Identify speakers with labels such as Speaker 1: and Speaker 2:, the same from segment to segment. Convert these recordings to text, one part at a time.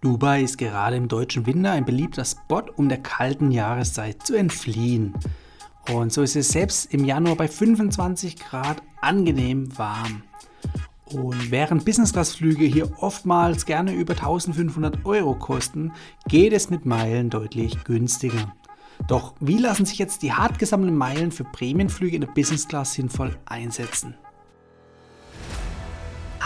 Speaker 1: Dubai ist gerade im deutschen Winter ein beliebter Spot, um der kalten Jahreszeit zu entfliehen. Und so ist es selbst im Januar bei 25 Grad angenehm warm. Und während Business-Class-Flüge hier oftmals gerne über 1500 Euro kosten, geht es mit Meilen deutlich günstiger. Doch wie lassen sich jetzt die hart gesammelten Meilen für Prämienflüge in der Business Class sinnvoll einsetzen?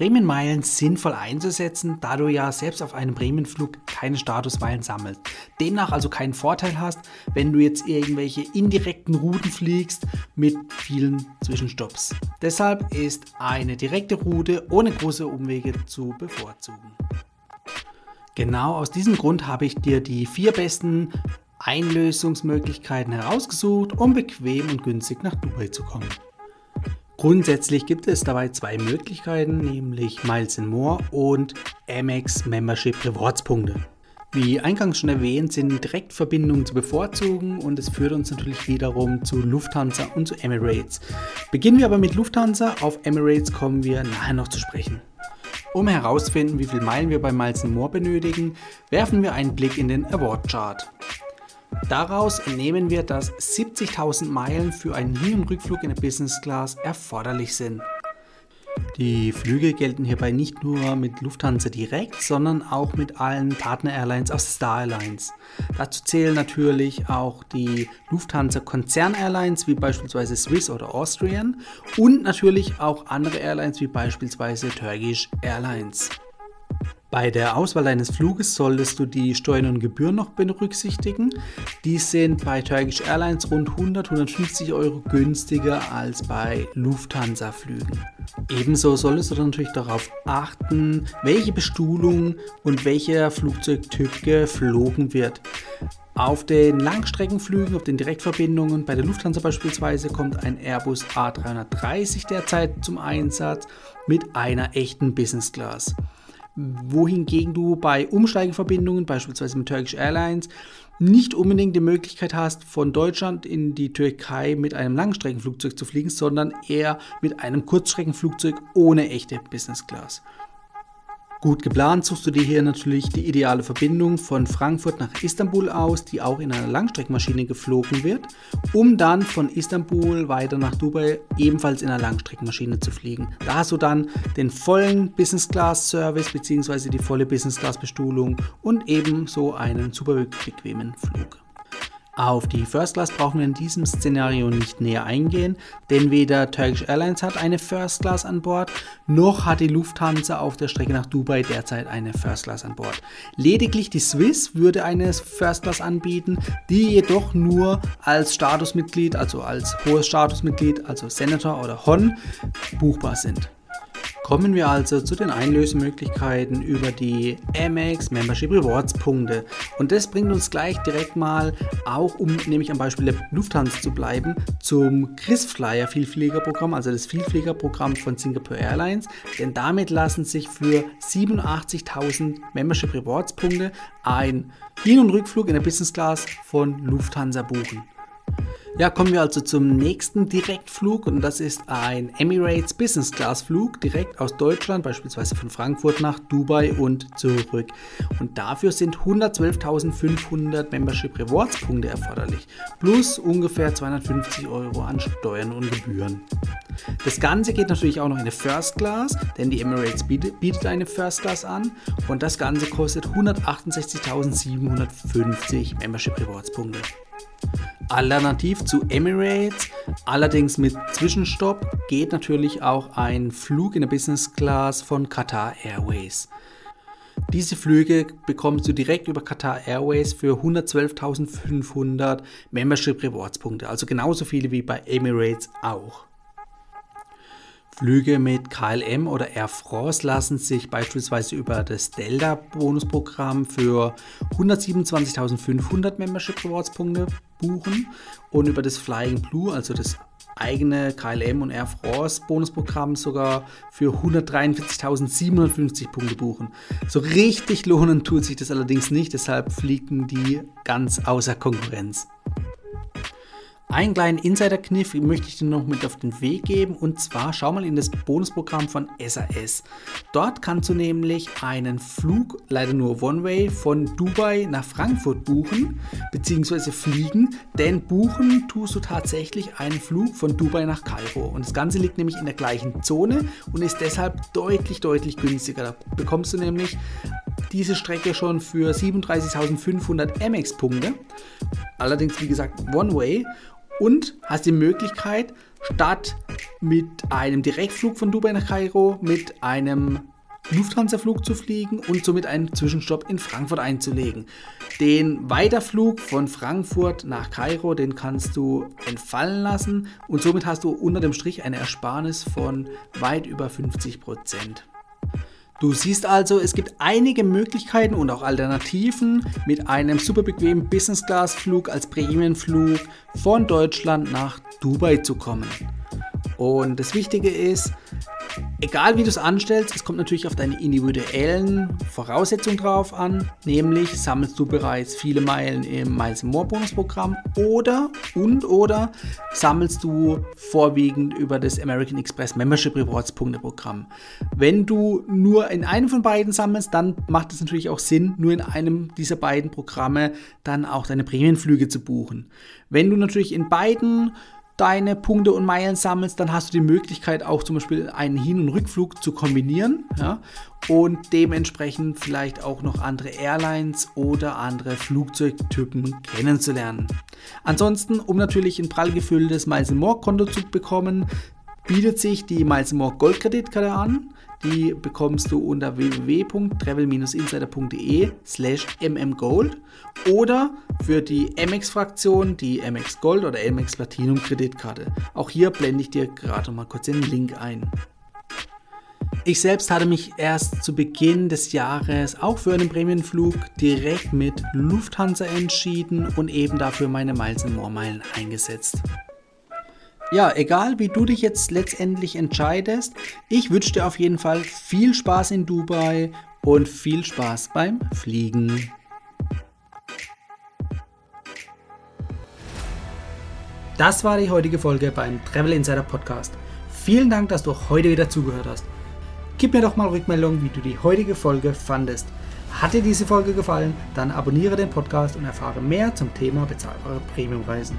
Speaker 1: Prämienmeilen sinnvoll einzusetzen, da du ja selbst auf einem Prämienflug keine Statusmeilen sammelst. Demnach also keinen Vorteil hast, wenn du jetzt irgendwelche indirekten Routen fliegst mit vielen Zwischenstopps. Deshalb ist eine direkte Route ohne große Umwege zu bevorzugen. Genau aus diesem Grund habe ich dir die vier besten Einlösungsmöglichkeiten herausgesucht, um bequem und günstig nach Dubai zu kommen. Grundsätzlich gibt es dabei zwei Möglichkeiten, nämlich Miles More und Amex Membership Rewards Punkte. Wie eingangs schon erwähnt, sind Direktverbindungen zu bevorzugen und es führt uns natürlich wiederum zu Lufthansa und zu Emirates. Beginnen wir aber mit Lufthansa, auf Emirates kommen wir nachher noch zu sprechen. Um herauszufinden, wie viele Meilen wir bei Miles More benötigen, werfen wir einen Blick in den Award Chart. Daraus entnehmen wir, dass 70.000 Meilen für einen Hin- und Rückflug in der Business Class erforderlich sind. Die Flüge gelten hierbei nicht nur mit Lufthansa direkt, sondern auch mit allen Partner-Airlines aus Star Airlines. Dazu zählen natürlich auch die Lufthansa Konzern-Airlines wie beispielsweise Swiss oder Austrian und natürlich auch andere Airlines wie beispielsweise Turkish Airlines. Bei der Auswahl deines Fluges solltest du die Steuern und Gebühren noch berücksichtigen. Die sind bei Turkish Airlines rund 100-150 Euro günstiger als bei Lufthansa-Flügen. Ebenso solltest du dann natürlich darauf achten, welche Bestuhlung und welcher Flugzeugtyp geflogen wird. Auf den Langstreckenflügen, auf den Direktverbindungen, bei der Lufthansa beispielsweise, kommt ein Airbus A330 derzeit zum Einsatz mit einer echten Business Class wohingegen du bei Umsteigeverbindungen, beispielsweise mit Turkish Airlines, nicht unbedingt die Möglichkeit hast, von Deutschland in die Türkei mit einem Langstreckenflugzeug zu fliegen, sondern eher mit einem Kurzstreckenflugzeug ohne echte Business Class. Gut geplant suchst du dir hier natürlich die ideale Verbindung von Frankfurt nach Istanbul aus, die auch in einer Langstreckenmaschine geflogen wird, um dann von Istanbul weiter nach Dubai ebenfalls in einer Langstreckenmaschine zu fliegen. Da hast du dann den vollen Business Class Service bzw. die volle Business Class Bestuhlung und ebenso einen super bequemen Flug. Auf die First Class brauchen wir in diesem Szenario nicht näher eingehen, denn weder Turkish Airlines hat eine First Class an Bord, noch hat die Lufthansa auf der Strecke nach Dubai derzeit eine First Class an Bord. Lediglich die Swiss würde eine First Class anbieten, die jedoch nur als Statusmitglied, also als hohes Statusmitglied, also Senator oder Hon, buchbar sind. Kommen wir also zu den Einlösemöglichkeiten über die Amex Membership Rewards Punkte. Und das bringt uns gleich direkt mal, auch um nämlich am Beispiel der Lufthansa zu bleiben, zum KrisFlyer Vielfliegerprogramm, also das Vielfliegerprogramm von Singapore Airlines. Denn damit lassen sich für 87.000 Membership Rewards Punkte ein Hin- und Rückflug in der Business Class von Lufthansa buchen. Ja, kommen wir also zum nächsten Direktflug und das ist ein Emirates Business Class Flug direkt aus Deutschland, beispielsweise von Frankfurt nach Dubai und zurück. Und dafür sind 112.500 Membership Rewards Punkte erforderlich, plus ungefähr 250 Euro an Steuern und Gebühren. Das Ganze geht natürlich auch noch in eine First Class, denn die Emirates bietet eine First Class an und das Ganze kostet 168.750 Membership Rewards Punkte. Alternativ zu Emirates, allerdings mit Zwischenstopp, geht natürlich auch ein Flug in der Business Class von Qatar Airways. Diese Flüge bekommst du direkt über Qatar Airways für 112.500 Membership Rewards Punkte, also genauso viele wie bei Emirates auch. Flüge mit KLM oder Air France lassen sich beispielsweise über das Delta-Bonusprogramm für 127.500 Membership Rewards Punkte buchen und über das Flying Blue, also das eigene KLM und Air France Bonusprogramm sogar für 143.750 Punkte buchen. So richtig lohnen tut sich das allerdings nicht, deshalb fliegen die ganz außer Konkurrenz. Einen kleinen Insider-Kniff möchte ich dir noch mit auf den Weg geben und zwar schau mal in das Bonusprogramm von SAS. Dort kannst du nämlich einen Flug, leider nur One-Way, von Dubai nach Frankfurt buchen bzw. fliegen, denn buchen tust du tatsächlich einen Flug von Dubai nach Kairo und das Ganze liegt nämlich in der gleichen Zone und ist deshalb deutlich, deutlich günstiger. Da bekommst du nämlich diese Strecke schon für 37.500 MX-Punkte. Allerdings, wie gesagt, One-Way und hast die Möglichkeit, statt mit einem Direktflug von Dubai nach Kairo mit einem Lufthansa-Flug zu fliegen und somit einen Zwischenstopp in Frankfurt einzulegen. Den Weiterflug von Frankfurt nach Kairo, den kannst du entfallen lassen und somit hast du unter dem Strich eine Ersparnis von weit über 50 Prozent. Du siehst also, es gibt einige Möglichkeiten und auch Alternativen mit einem super bequemen Business Class Flug als Prämienflug von Deutschland nach Dubai zu kommen. Und das Wichtige ist, egal wie du es anstellst, es kommt natürlich auf deine individuellen Voraussetzungen drauf an, nämlich sammelst du bereits viele Meilen im Miles More Bonusprogramm oder und oder sammelst du vorwiegend über das American Express Membership Rewards Punkteprogramm. Wenn du nur in einem von beiden sammelst, dann macht es natürlich auch Sinn, nur in einem dieser beiden Programme dann auch deine Prämienflüge zu buchen. Wenn du natürlich in beiden deine Punkte und Meilen sammelst, dann hast du die Möglichkeit auch zum Beispiel einen Hin- und Rückflug zu kombinieren ja, und dementsprechend vielleicht auch noch andere Airlines oder andere Flugzeugtypen kennenzulernen. Ansonsten, um natürlich ein prall gefülltes Miles More Konto zu bekommen, bietet sich die Miles More Goldkreditkarte an. Die bekommst du unter www.travel-insider.de slash mmgold oder für die MX-Fraktion die MX Gold oder MX Platinum Kreditkarte. Auch hier blende ich dir gerade mal kurz den Link ein. Ich selbst hatte mich erst zu Beginn des Jahres auch für einen Prämienflug direkt mit Lufthansa entschieden und eben dafür meine Miles More Meilen eingesetzt. Ja, egal wie du dich jetzt letztendlich entscheidest, ich wünsche dir auf jeden Fall viel Spaß in Dubai und viel Spaß beim Fliegen. Das war die heutige Folge beim Travel Insider Podcast. Vielen Dank, dass du heute wieder zugehört hast. Gib mir doch mal Rückmeldung, wie du die heutige Folge fandest. Hat dir diese Folge gefallen, dann abonniere den Podcast und erfahre mehr zum Thema bezahlbare Premiumreisen